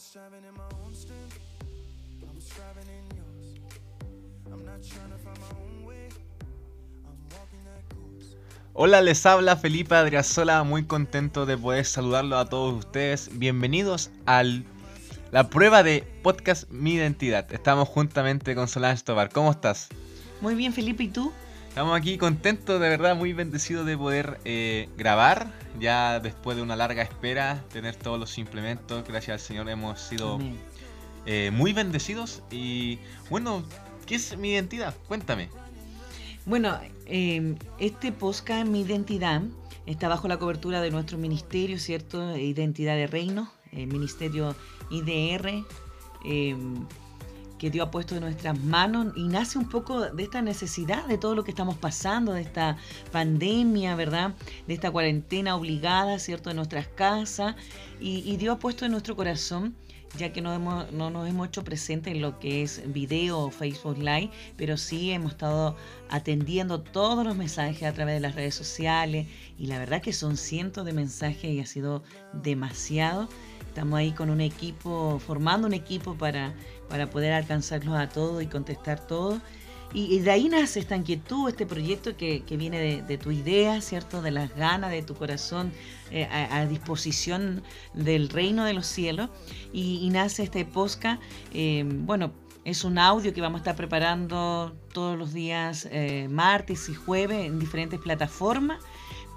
striving in my own strength. I'm striving in yours. I'm not trying to find my own way. I'm walking that course. Hola, les habla Felipe Adriasola, muy contento de poder saludarlo a todos ustedes. Bienvenidos a la prueba de podcast Mi Identidad. Estamos juntamente con Solange Tobar. ¿Cómo estás? Muy bien, Felipe, ¿y tú? Estamos aquí contentos, de verdad, muy bendecidos de poder eh, grabar. Ya después de una larga espera, tener todos los implementos. Gracias al Señor hemos sido eh, muy bendecidos. Y bueno, ¿qué es mi identidad? Cuéntame. Bueno, eh, este podcast, Mi Identidad, está bajo la cobertura de nuestro ministerio, ¿cierto? Identidad de Reino, el ministerio IDR, eh, que Dios ha puesto en nuestras manos y nace un poco de esta necesidad de todo lo que estamos pasando, de esta pandemia, ¿verdad? De esta cuarentena obligada, ¿cierto? En nuestras casas. Y, y Dios ha puesto en nuestro corazón ya que no, hemos, no nos hemos hecho presente en lo que es video o Facebook Live, pero sí hemos estado atendiendo todos los mensajes a través de las redes sociales y la verdad que son cientos de mensajes y ha sido demasiado. Estamos ahí con un equipo, formando un equipo para, para poder alcanzarlos a todos y contestar todo. Y, y de ahí nace esta inquietud, este proyecto que, que viene de, de, tu idea, ¿cierto? De las ganas, de tu corazón eh, a, disposición del reino de los cielos. Y, nace este podcast. Eh, bueno, es un audio que vamos a estar preparando todos los días, eh, martes y jueves, en diferentes plataformas.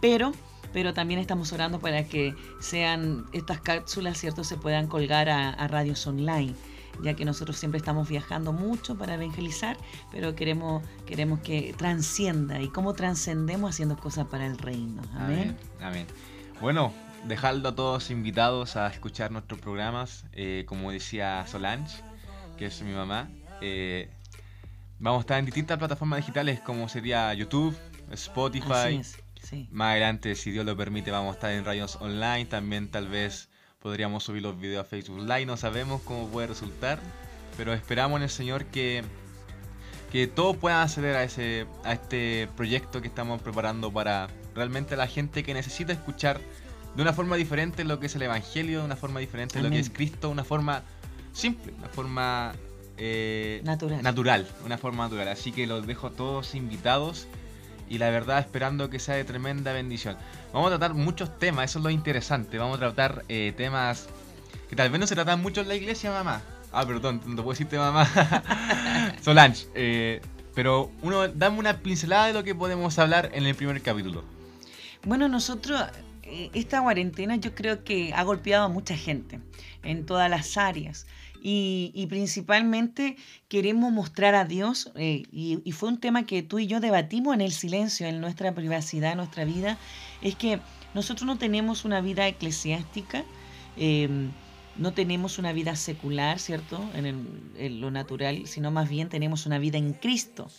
Pero pero también estamos orando para que sean estas cápsulas, ¿cierto? Se puedan colgar a, a radios online ya que nosotros siempre estamos viajando mucho para evangelizar, pero queremos, queremos que trascienda y cómo trascendemos haciendo cosas para el reino. Amén. Amén. Amén. Bueno, dejando a todos invitados a escuchar nuestros programas, eh, como decía Solange, que es mi mamá, eh, vamos a estar en distintas plataformas digitales como sería YouTube, Spotify. Sí. Más adelante, si Dios lo permite, vamos a estar en radios online, también tal vez podríamos subir los videos a Facebook Live, no sabemos cómo puede resultar, pero esperamos en el Señor que, que todos puedan acceder a, ese, a este proyecto que estamos preparando para realmente la gente que necesita escuchar de una forma diferente lo que es el Evangelio, de una forma diferente Amén. lo que es Cristo, una forma simple, una forma eh, Natural. natural, una forma natural. Así que los dejo todos invitados y la verdad esperando que sea de tremenda bendición. Vamos a tratar muchos temas, eso es lo interesante. Vamos a tratar eh, temas que tal vez no se tratan mucho en la iglesia, mamá. Ah, perdón, no te puedo decirte mamá. Solange, eh, pero uno, dame una pincelada de lo que podemos hablar en el primer capítulo. Bueno, nosotros, eh, esta cuarentena yo creo que ha golpeado a mucha gente en todas las áreas. Y, principalmente queremos mostrar a Dios, eh, y, y, fue un tema que tú y yo debatimos en el silencio, en nuestra privacidad, en nuestra vida, es que nosotros no tenemos una vida eclesiástica, eh, no tenemos una vida secular, ¿cierto? En, el, en, lo natural, sino más bien tenemos una vida en Cristo.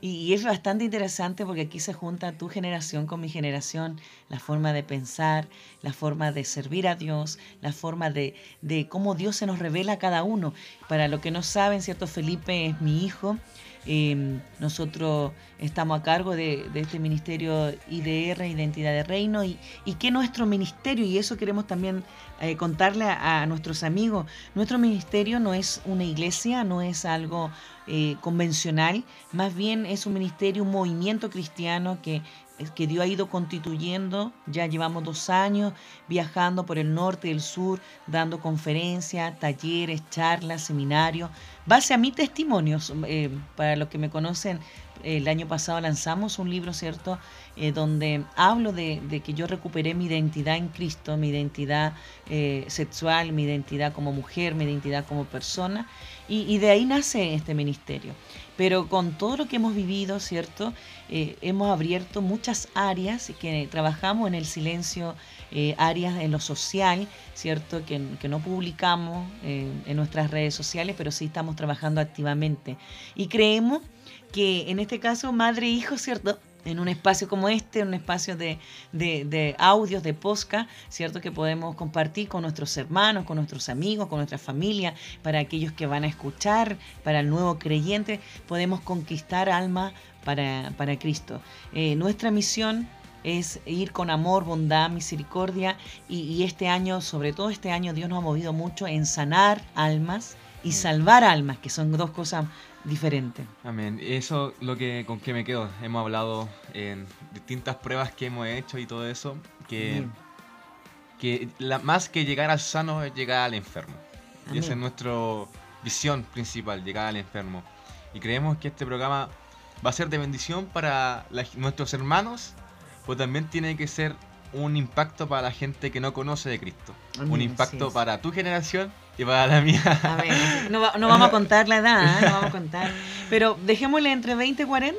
Y, es bastante interesante porque aquí se junta tu generación con mi generación, la forma de pensar, la forma de servir a Dios, la forma de, de cómo Dios se nos revela a cada uno. Para los que no saben, ¿cierto? Felipe es mi hijo. Eh, nosotros estamos a cargo de, este ministerio IDR, Identidad de Reino, y, que nuestro ministerio, y eso queremos también eh, contarle a, a, nuestros amigos, nuestro ministerio no es una iglesia, no es algo eh, convencional, más bien es un ministerio, un movimiento cristiano que que Dios ha ido constituyendo, ya llevamos dos años viajando por el norte y el sur, dando conferencias, talleres, charlas, seminarios, base a mis testimonios, eh, para los que me conocen, el año pasado lanzamos un libro, ¿cierto?, eh, donde hablo de, que yo recuperé mi identidad en Cristo, mi identidad eh, sexual, mi identidad como mujer, mi identidad como persona, y, de ahí nace este ministerio. Pero con todo lo que hemos vivido, ¿cierto?, eh, hemos abierto muchas áreas que trabajamos en el silencio, eh, áreas en lo social, ¿cierto?, que, no publicamos eh, en nuestras redes sociales, pero sí estamos trabajando activamente. Y creemos que en este caso, madre e hijo, ¿cierto? En un espacio como este, un espacio de, de, de, audios, de posca, ¿cierto? Que podemos compartir con nuestros hermanos, con nuestros amigos, con nuestra familia, para aquellos que van a escuchar, para el nuevo creyente, podemos conquistar alma para, para Cristo. Eh, nuestra misión es ir con amor, bondad, misericordia y, y este año, sobre todo este año, Dios nos ha movido mucho en sanar almas y salvar almas, que son dos cosas diferentes. Amén. Eso lo que con que me quedo. Hemos hablado en distintas pruebas que hemos hecho y todo eso, que, Amén. que la, más que llegar al sano es llegar al enfermo. Y esa es Amén. nuestra visión principal, llegar al enfermo. Y creemos que este programa va a ser de bendición para la- nuestros hermanos, pero también tiene que ser un impacto para la gente que no conoce de Cristo. Amén, un impacto para tu generación y para la mía. Amén. No, no vamos a contar la edad, ¿eh? no vamos a contar. Pero dejémosle entre 20 y 40.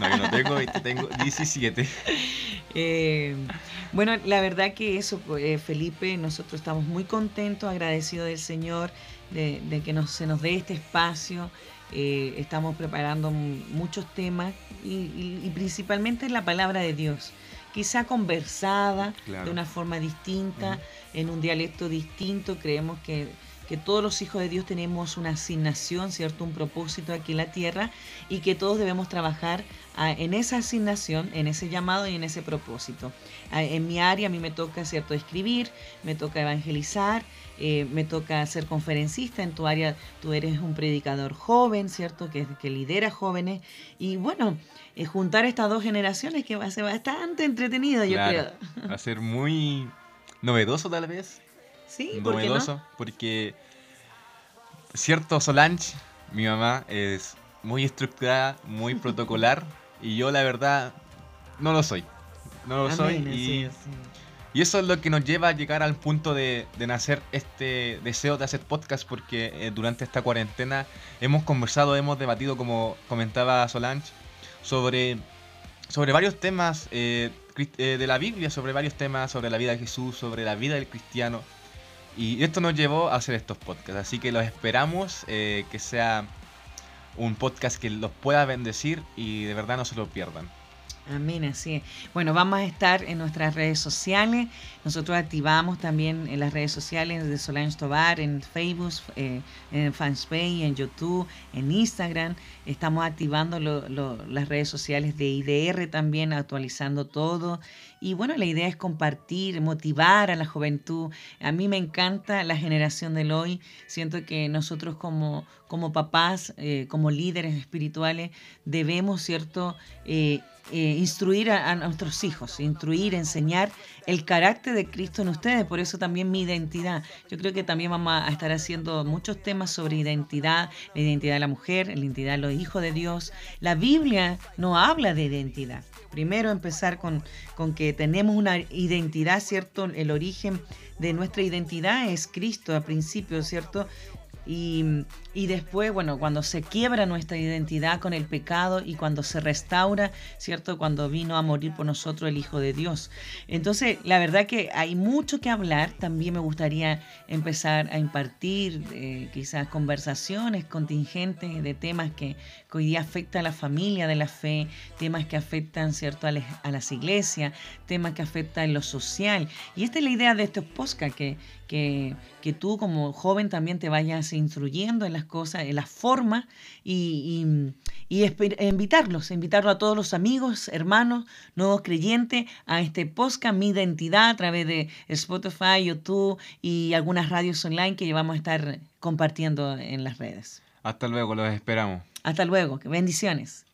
No, yo no tengo 20, tengo 17. Eh, bueno, la verdad que eso, eh, Felipe, nosotros estamos muy contentos, agradecidos del Señor de, de que nos, se nos dé este espacio. Eh, estamos preparando muchos temas y, y- y principalmente la palabra de Dios. Quizá conversada Claro. de una forma distinta, en un dialecto distinto. Creemos que, que todos los hijos de Dios tenemos una asignación, ¿cierto? Un propósito aquí en la tierra y que todos debemos trabajar ah, en esa asignación, en ese llamado y en ese propósito. Ah, En mi área a mí me toca, ¿cierto?, escribir, me toca evangelizar, eh, me toca ser conferencista. En tu área tú eres un predicador joven, ¿cierto?, que, que lidera jóvenes. Y bueno, eh, juntar estas dos generaciones que va a ser bastante entretenido, yo Claro. creo. Va a ser muy novedoso tal vez. Sí, ¿por qué no? novedoso. Porque cierto Solange, mi mamá, es muy estructurada, muy protocolar. y yo la verdad no lo soy. No lo soy. Amén, Y, sí. eso es lo que nos lleva a llegar al punto de, de nacer este deseo de hacer podcast. Porque eh, durante esta cuarentena hemos conversado, hemos debatido, como comentaba Solange, sobre, sobre varios temas eh, eh, de la Biblia, sobre varios temas, sobre la vida de Jesús, sobre la vida del cristiano. Y esto nos llevó a hacer estos podcasts. Así que los esperamos eh, que sea un podcast que los pueda bendecir y de verdad no se lo pierdan. Amén, así es. Bueno, vamos a estar en nuestras redes sociales. Nosotros activamos también en las redes sociales de Solange Tobar, en Facebook, eh, en Fanspage, en YouTube, en Instagram. Estamos activando las redes sociales de IDR también, actualizando todo. Y bueno, la idea es compartir, motivar a la juventud. A mí me encanta la generación del hoy. Siento que nosotros como, como papás, eh, como líderes espirituales, debemos, ¿cierto? Eh, eh, instruir a, nuestros hijos, instruir, enseñar el carácter de Cristo en ustedes. Por eso también mi identidad. Yo creo que también vamos a estar haciendo muchos temas sobre identidad, la identidad de la mujer, la identidad de los hijos de Dios. La Biblia no habla de identidad. Primero empezar con, con que tenemos una identidad, ¿cierto? El origen de nuestra identidad es Cristo al principio, ¿cierto? Y, y después, bueno, cuando se quiebra nuestra identidad con el pecado y cuando se restaura, ¿cierto? Cuando vino a morir por nosotros el Hijo de Dios. Entonces, la verdad que hay mucho que hablar. También me gustaría empezar a impartir eh, quizás conversaciones contingentes de temas que, que hoy día afectan a la familia de la fe, temas que afectan, ¿cierto?, a, les- a las iglesias, temas que afectan lo social. Y esta es la idea de estos podcasts, que, que, que tú como joven también te vayas instruyendo en las cosas, en las formas y, y, invitarlos, invitarlos a todos los amigos, hermanos, nuevos creyentes a este podcast, Mi Identidad, a través de Spotify, YouTube y algunas radios online que vamos a estar compartiendo en las redes. Hasta luego, los esperamos. Hasta luego, que bendiciones.